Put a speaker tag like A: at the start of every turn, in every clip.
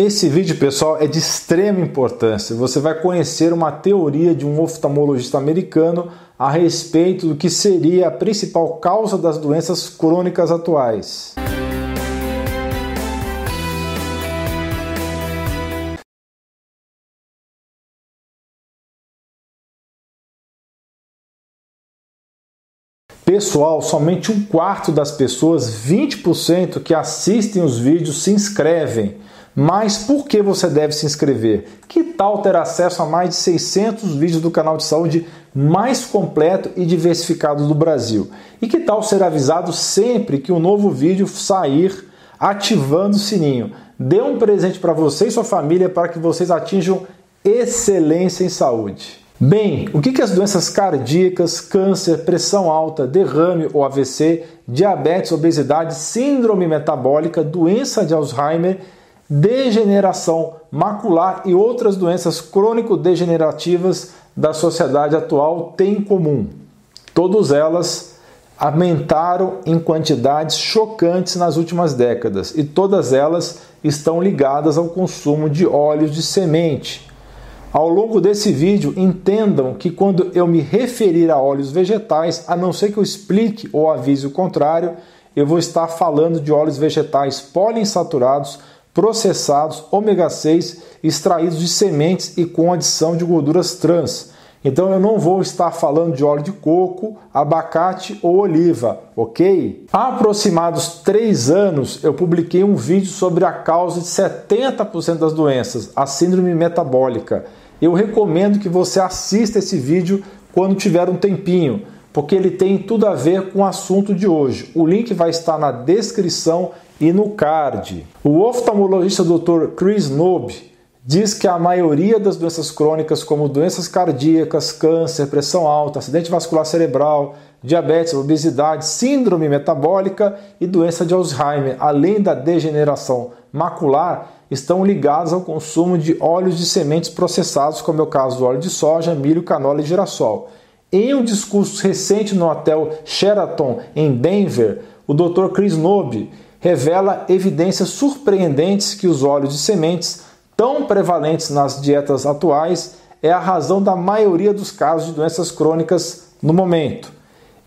A: Esse vídeo, pessoal, é de extrema importância. Você vai conhecer uma teoria de um oftalmologista americano a respeito do que seria a principal causa das doenças crônicas atuais. Pessoal, somente um quarto das pessoas, 20% que assistem os vídeos se inscrevem. Mas por que você deve se inscrever? Que tal ter acesso a mais de 600 vídeos do canal de saúde mais completo e diversificado do Brasil? E que tal ser avisado sempre que um novo vídeo sair ativando o sininho? Dê um presente para você e sua família para que vocês atinjam excelência em saúde. Bem, o que, as doenças cardíacas, câncer, pressão alta, derrame ou AVC, diabetes, obesidade, síndrome metabólica, doença de Alzheimer, degeneração macular e outras doenças crônico-degenerativas da sociedade atual têm em comum? Todas elas aumentaram em quantidades chocantes nas últimas décadas e todas elas estão ligadas ao consumo de óleos de semente ao longo desse vídeo, entendam que quando eu me referir a óleos vegetais, a não ser que eu explique ou avise o contrário, eu vou estar falando de óleos vegetais poliinsaturados, processados, ômega 6, extraídos de sementes e com adição de gorduras trans. Então eu não vou estar falando de óleo de coco, abacate ou oliva, ok? Há aproximados três anos eu publiquei um vídeo sobre a causa de 70% das doenças, a síndrome metabólica. Eu recomendo que você assista esse vídeo quando tiver um tempinho, porque ele tem tudo a ver com o assunto de hoje. O link vai estar na descrição e no card. O oftalmologista Dr. Chris Nobe diz que a maioria das doenças crônicas, como doenças cardíacas, câncer, pressão alta, acidente vascular cerebral, diabetes, obesidade, síndrome metabólica e doença de Alzheimer, além da degeneração macular, estão ligadas ao consumo de óleos de sementes processados, como é o caso do óleo de soja, milho, canola e girassol. Em um discurso recente no hotel Sheraton, em Denver, o Dr. Chris Nobe revela evidências surpreendentes que os óleos de sementes tão prevalentes nas dietas atuais é a razão da maioria dos casos de doenças crônicas no momento.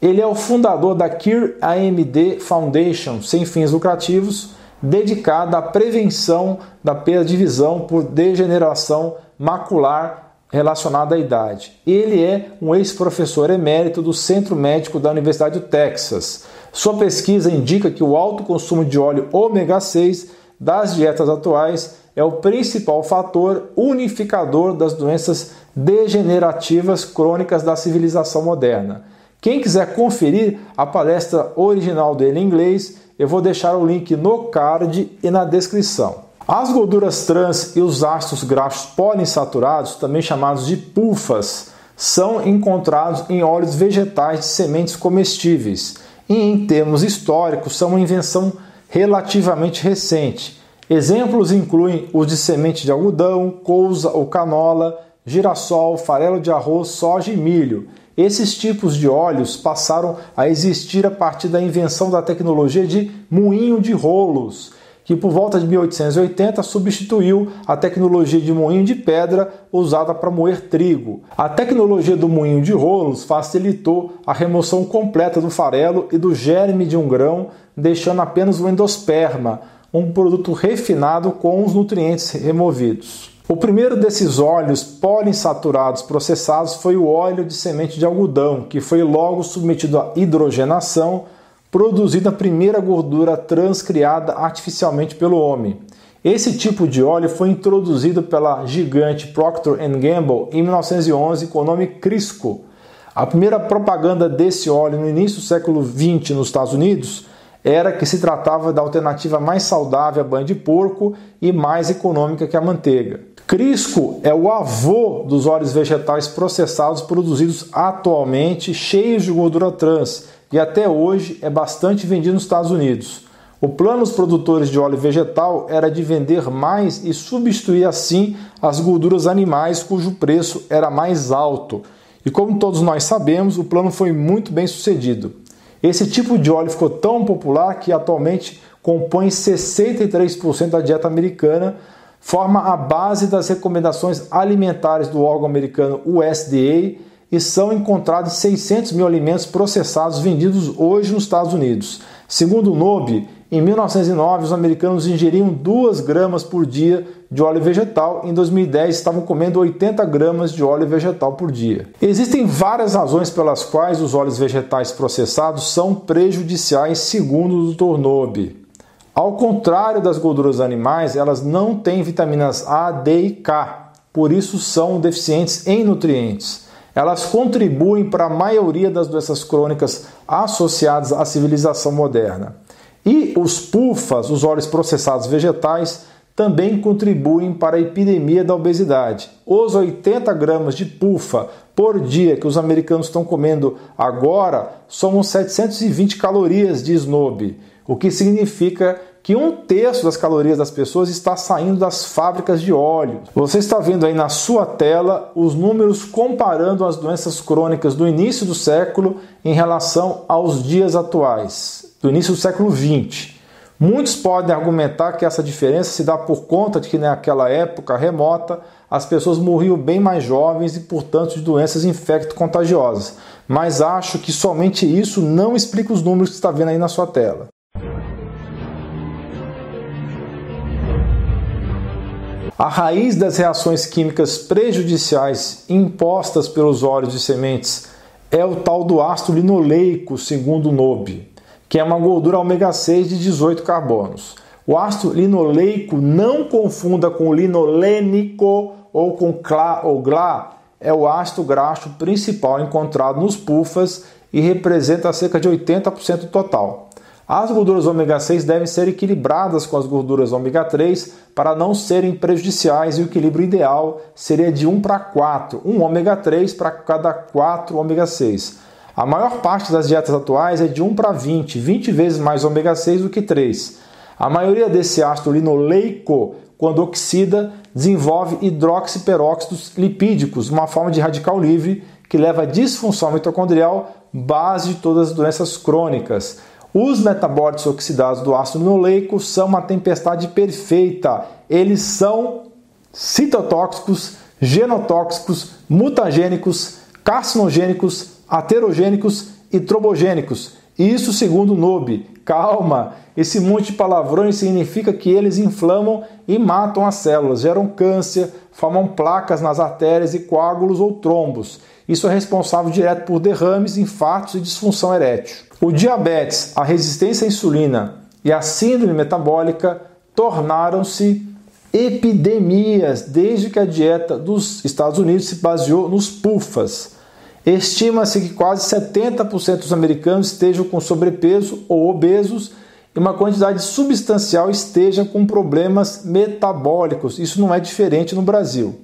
A: Ele é o fundador da Cure AMD Foundation, sem fins lucrativos, dedicada à prevenção da perda de visão por degeneração macular relacionada à idade. Ele é um ex-professor emérito do Centro Médico da Universidade do Texas. Sua pesquisa indica que o alto consumo de óleo ômega 6 das dietas atuais é o principal fator unificador das doenças degenerativas crônicas da civilização moderna. Quem quiser conferir a palestra original dele em inglês, eu vou deixar o link no card e na descrição. As gorduras trans e os ácidos graxos poliinsaturados, também chamados de pulfas, são encontrados em óleos vegetais de sementes comestíveis. E, em termos históricos, são uma invenção relativamente recente. Exemplos incluem os de semente de algodão, couza ou canola, girassol, farelo de arroz, soja e milho. Esses tipos de óleos passaram a existir a partir da invenção da tecnologia de moinho de rolos, que por volta de 1880 substituiu a tecnologia de moinho de pedra usada para moer trigo. A tecnologia do moinho de rolos facilitou a remoção completa do farelo e do germe de um grão, deixando apenas o endosperma, um produto refinado com os nutrientes removidos. O primeiro desses óleos poliinsaturados processados foi o óleo de semente de algodão, que foi logo submetido à hidrogenação, produzindo a primeira gordura trans criada artificialmente pelo homem. Esse tipo de óleo foi introduzido pela gigante Procter Gamble em 1911 com o nome Crisco. A primeira propaganda desse óleo no início do século XX nos Estados Unidos era que se tratava da alternativa mais saudável à banha de porco e mais econômica que a manteiga. Crisco é o avô dos óleos vegetais processados produzidos atualmente, cheios de gordura trans, e até hoje é bastante vendido nos Estados Unidos. O plano dos produtores de óleo vegetal era de vender mais e substituir assim as gorduras animais, cujo preço era mais alto. E como todos nós sabemos, o plano foi muito bem sucedido. Esse tipo de óleo ficou tão popular que atualmente compõe 63% da dieta americana, forma a base das recomendações alimentares do órgão americano USDA e são encontrados 600 mil alimentos processados vendidos hoje nos Estados Unidos. Segundo o NOB, em 1909 os americanos ingeriam 2 gramas por dia de óleo vegetal, em 2010 estavam comendo 80 gramas de óleo vegetal por dia. Existem várias razões pelas quais os óleos vegetais processados são prejudiciais, segundo o Dr. Nobe. Ao contrário das gorduras animais, elas não têm vitaminas A, D e K, por isso são deficientes em nutrientes. Elas contribuem para a maioria das doenças crônicas associadas à civilização moderna. E os PUFAs, os óleos processados vegetais, também contribuem para a epidemia da obesidade. Os 80 gramas de pufa por dia que os americanos estão comendo agora somam 720 calorias de snob, o que significa que um terço das calorias das pessoas está saindo das fábricas de óleo. Você está vendo aí na sua tela os números comparando as doenças crônicas do início do século em relação aos dias atuais, do início do século 20. Muitos podem argumentar que essa diferença se dá por conta de que naquela época remota as pessoas morriam bem mais jovens e, portanto, de doenças infecto-contagiosas. Mas acho que somente isso não explica os números que está vendo aí na sua tela. A raiz das reações químicas prejudiciais impostas pelos óleos de sementes é o tal do ácido linoleico, segundo o NOB que é uma gordura ômega 6 de 18 carbonos. O ácido linoleico não confunda com linolênico ou com clá ou glá, é o ácido graxo principal encontrado nos pufas e representa cerca de 80% do total. As gorduras ômega 6 devem ser equilibradas com as gorduras ômega 3 para não serem prejudiciais e o equilíbrio ideal seria de 1 para 4, 1 ômega 3 para cada 4 ômega 6. A maior parte das dietas atuais é de 1 para 20, 20 vezes mais ômega 6 do que 3. A maioria desse ácido linoleico, quando oxida, desenvolve hidroxiperóxidos lipídicos, uma forma de radical livre que leva à disfunção mitocondrial, base de todas as doenças crônicas. Os metabólitos oxidados do ácido linoleico são uma tempestade perfeita. Eles são citotóxicos, genotóxicos, mutagênicos, carcinogênicos, aterogênicos e trobogênicos. Isso segundo o NOB. Calma, esse monte de palavrões significa que eles inflamam e matam as células, geram câncer, formam placas nas artérias e coágulos ou trombos. Isso é responsável direto por derrames, infartos e disfunção erétil. O diabetes, a resistência à insulina e a síndrome metabólica tornaram-se epidemias desde que a dieta dos Estados Unidos se baseou nos PUFAs Estima-se que quase 70% dos americanos estejam com sobrepeso ou obesos e uma quantidade substancial esteja com problemas metabólicos. Isso não é diferente no Brasil.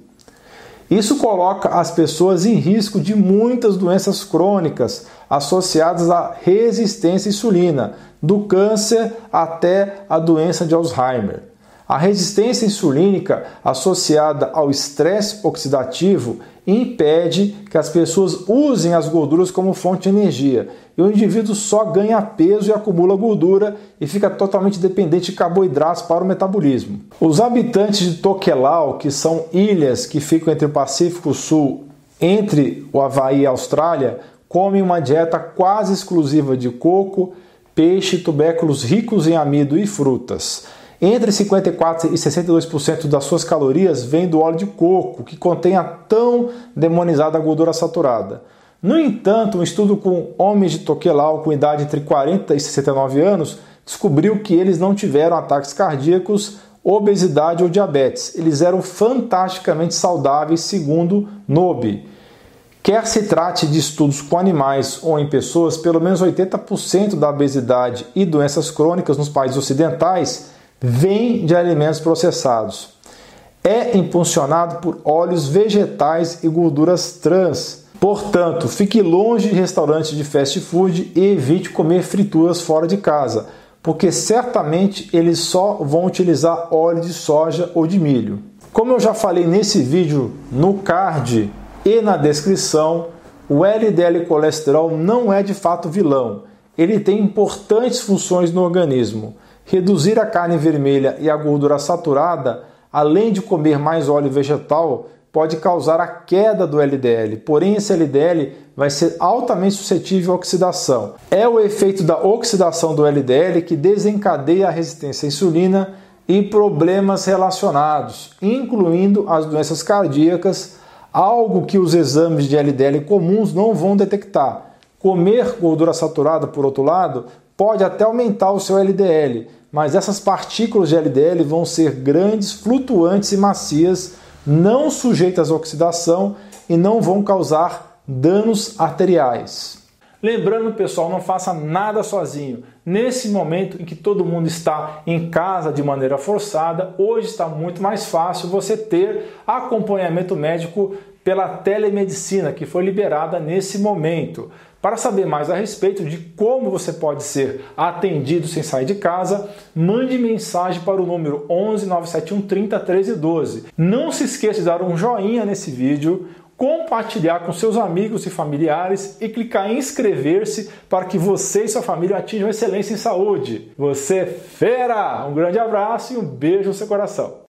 A: Isso coloca as pessoas em risco de muitas doenças crônicas associadas à resistência à insulina, do câncer até a doença de Alzheimer. A resistência insulínica associada ao estresse oxidativo impede que as pessoas usem as gorduras como fonte de energia. E o indivíduo só ganha peso e acumula gordura e fica totalmente dependente de carboidratos para o metabolismo. Os habitantes de Tokelau, que são ilhas que ficam entre o Pacífico Sul, entre o Havaí e a Austrália, comem uma dieta quase exclusiva de coco, peixe, tubérculos ricos em amido e frutas. Entre 54% e 62% das suas calorias vem do óleo de coco, que contém a tão demonizada gordura saturada. No entanto, um estudo com homens de Tokelau com idade entre 40 e 69 anos descobriu que eles não tiveram ataques cardíacos, obesidade ou diabetes. Eles eram fantasticamente saudáveis, segundo Nobe. Quer se trate de estudos com animais ou em pessoas, pelo menos 80% da obesidade e doenças crônicas nos países ocidentais vem de alimentos processados. É impulsionado por óleos vegetais e gorduras trans. Portanto, fique longe de restaurantes de fast food e evite comer frituras fora de casa, porque certamente eles só vão utilizar óleo de soja ou de milho. Como eu já falei nesse vídeo no card e na descrição, o LDL colesterol não é de fato vilão. Ele tem importantes funções no organismo reduzir a carne vermelha e a gordura saturada além de comer mais óleo vegetal, pode causar a queda do LDL, porém esse LDL vai ser altamente suscetível à oxidação. É o efeito da oxidação do LDL que desencadeia a resistência à insulina e problemas relacionados, incluindo as doenças cardíacas, algo que os exames de LDL comuns não vão detectar. Comer gordura saturada, por outro lado, pode até aumentar o seu LDL, mas essas partículas de LDL vão ser grandes, flutuantes e macias não sujeitas à oxidação e não vão causar danos arteriais. Lembrando, pessoal, não faça nada sozinho. Nesse momento em que todo mundo está em casa de maneira forçada, hoje está muito mais fácil você ter acompanhamento médico pela telemedicina que foi liberada nesse momento. Para saber mais a respeito de como você pode ser atendido sem sair de casa, mande mensagem para o número 11 971 30 13 12. Não se esqueça de dar um joinha nesse vídeo, compartilhar com seus amigos e familiares e clicar em inscrever-se para que você e sua família atinjam excelência em saúde. Você é fera! Um grande abraço e um beijo no seu coração.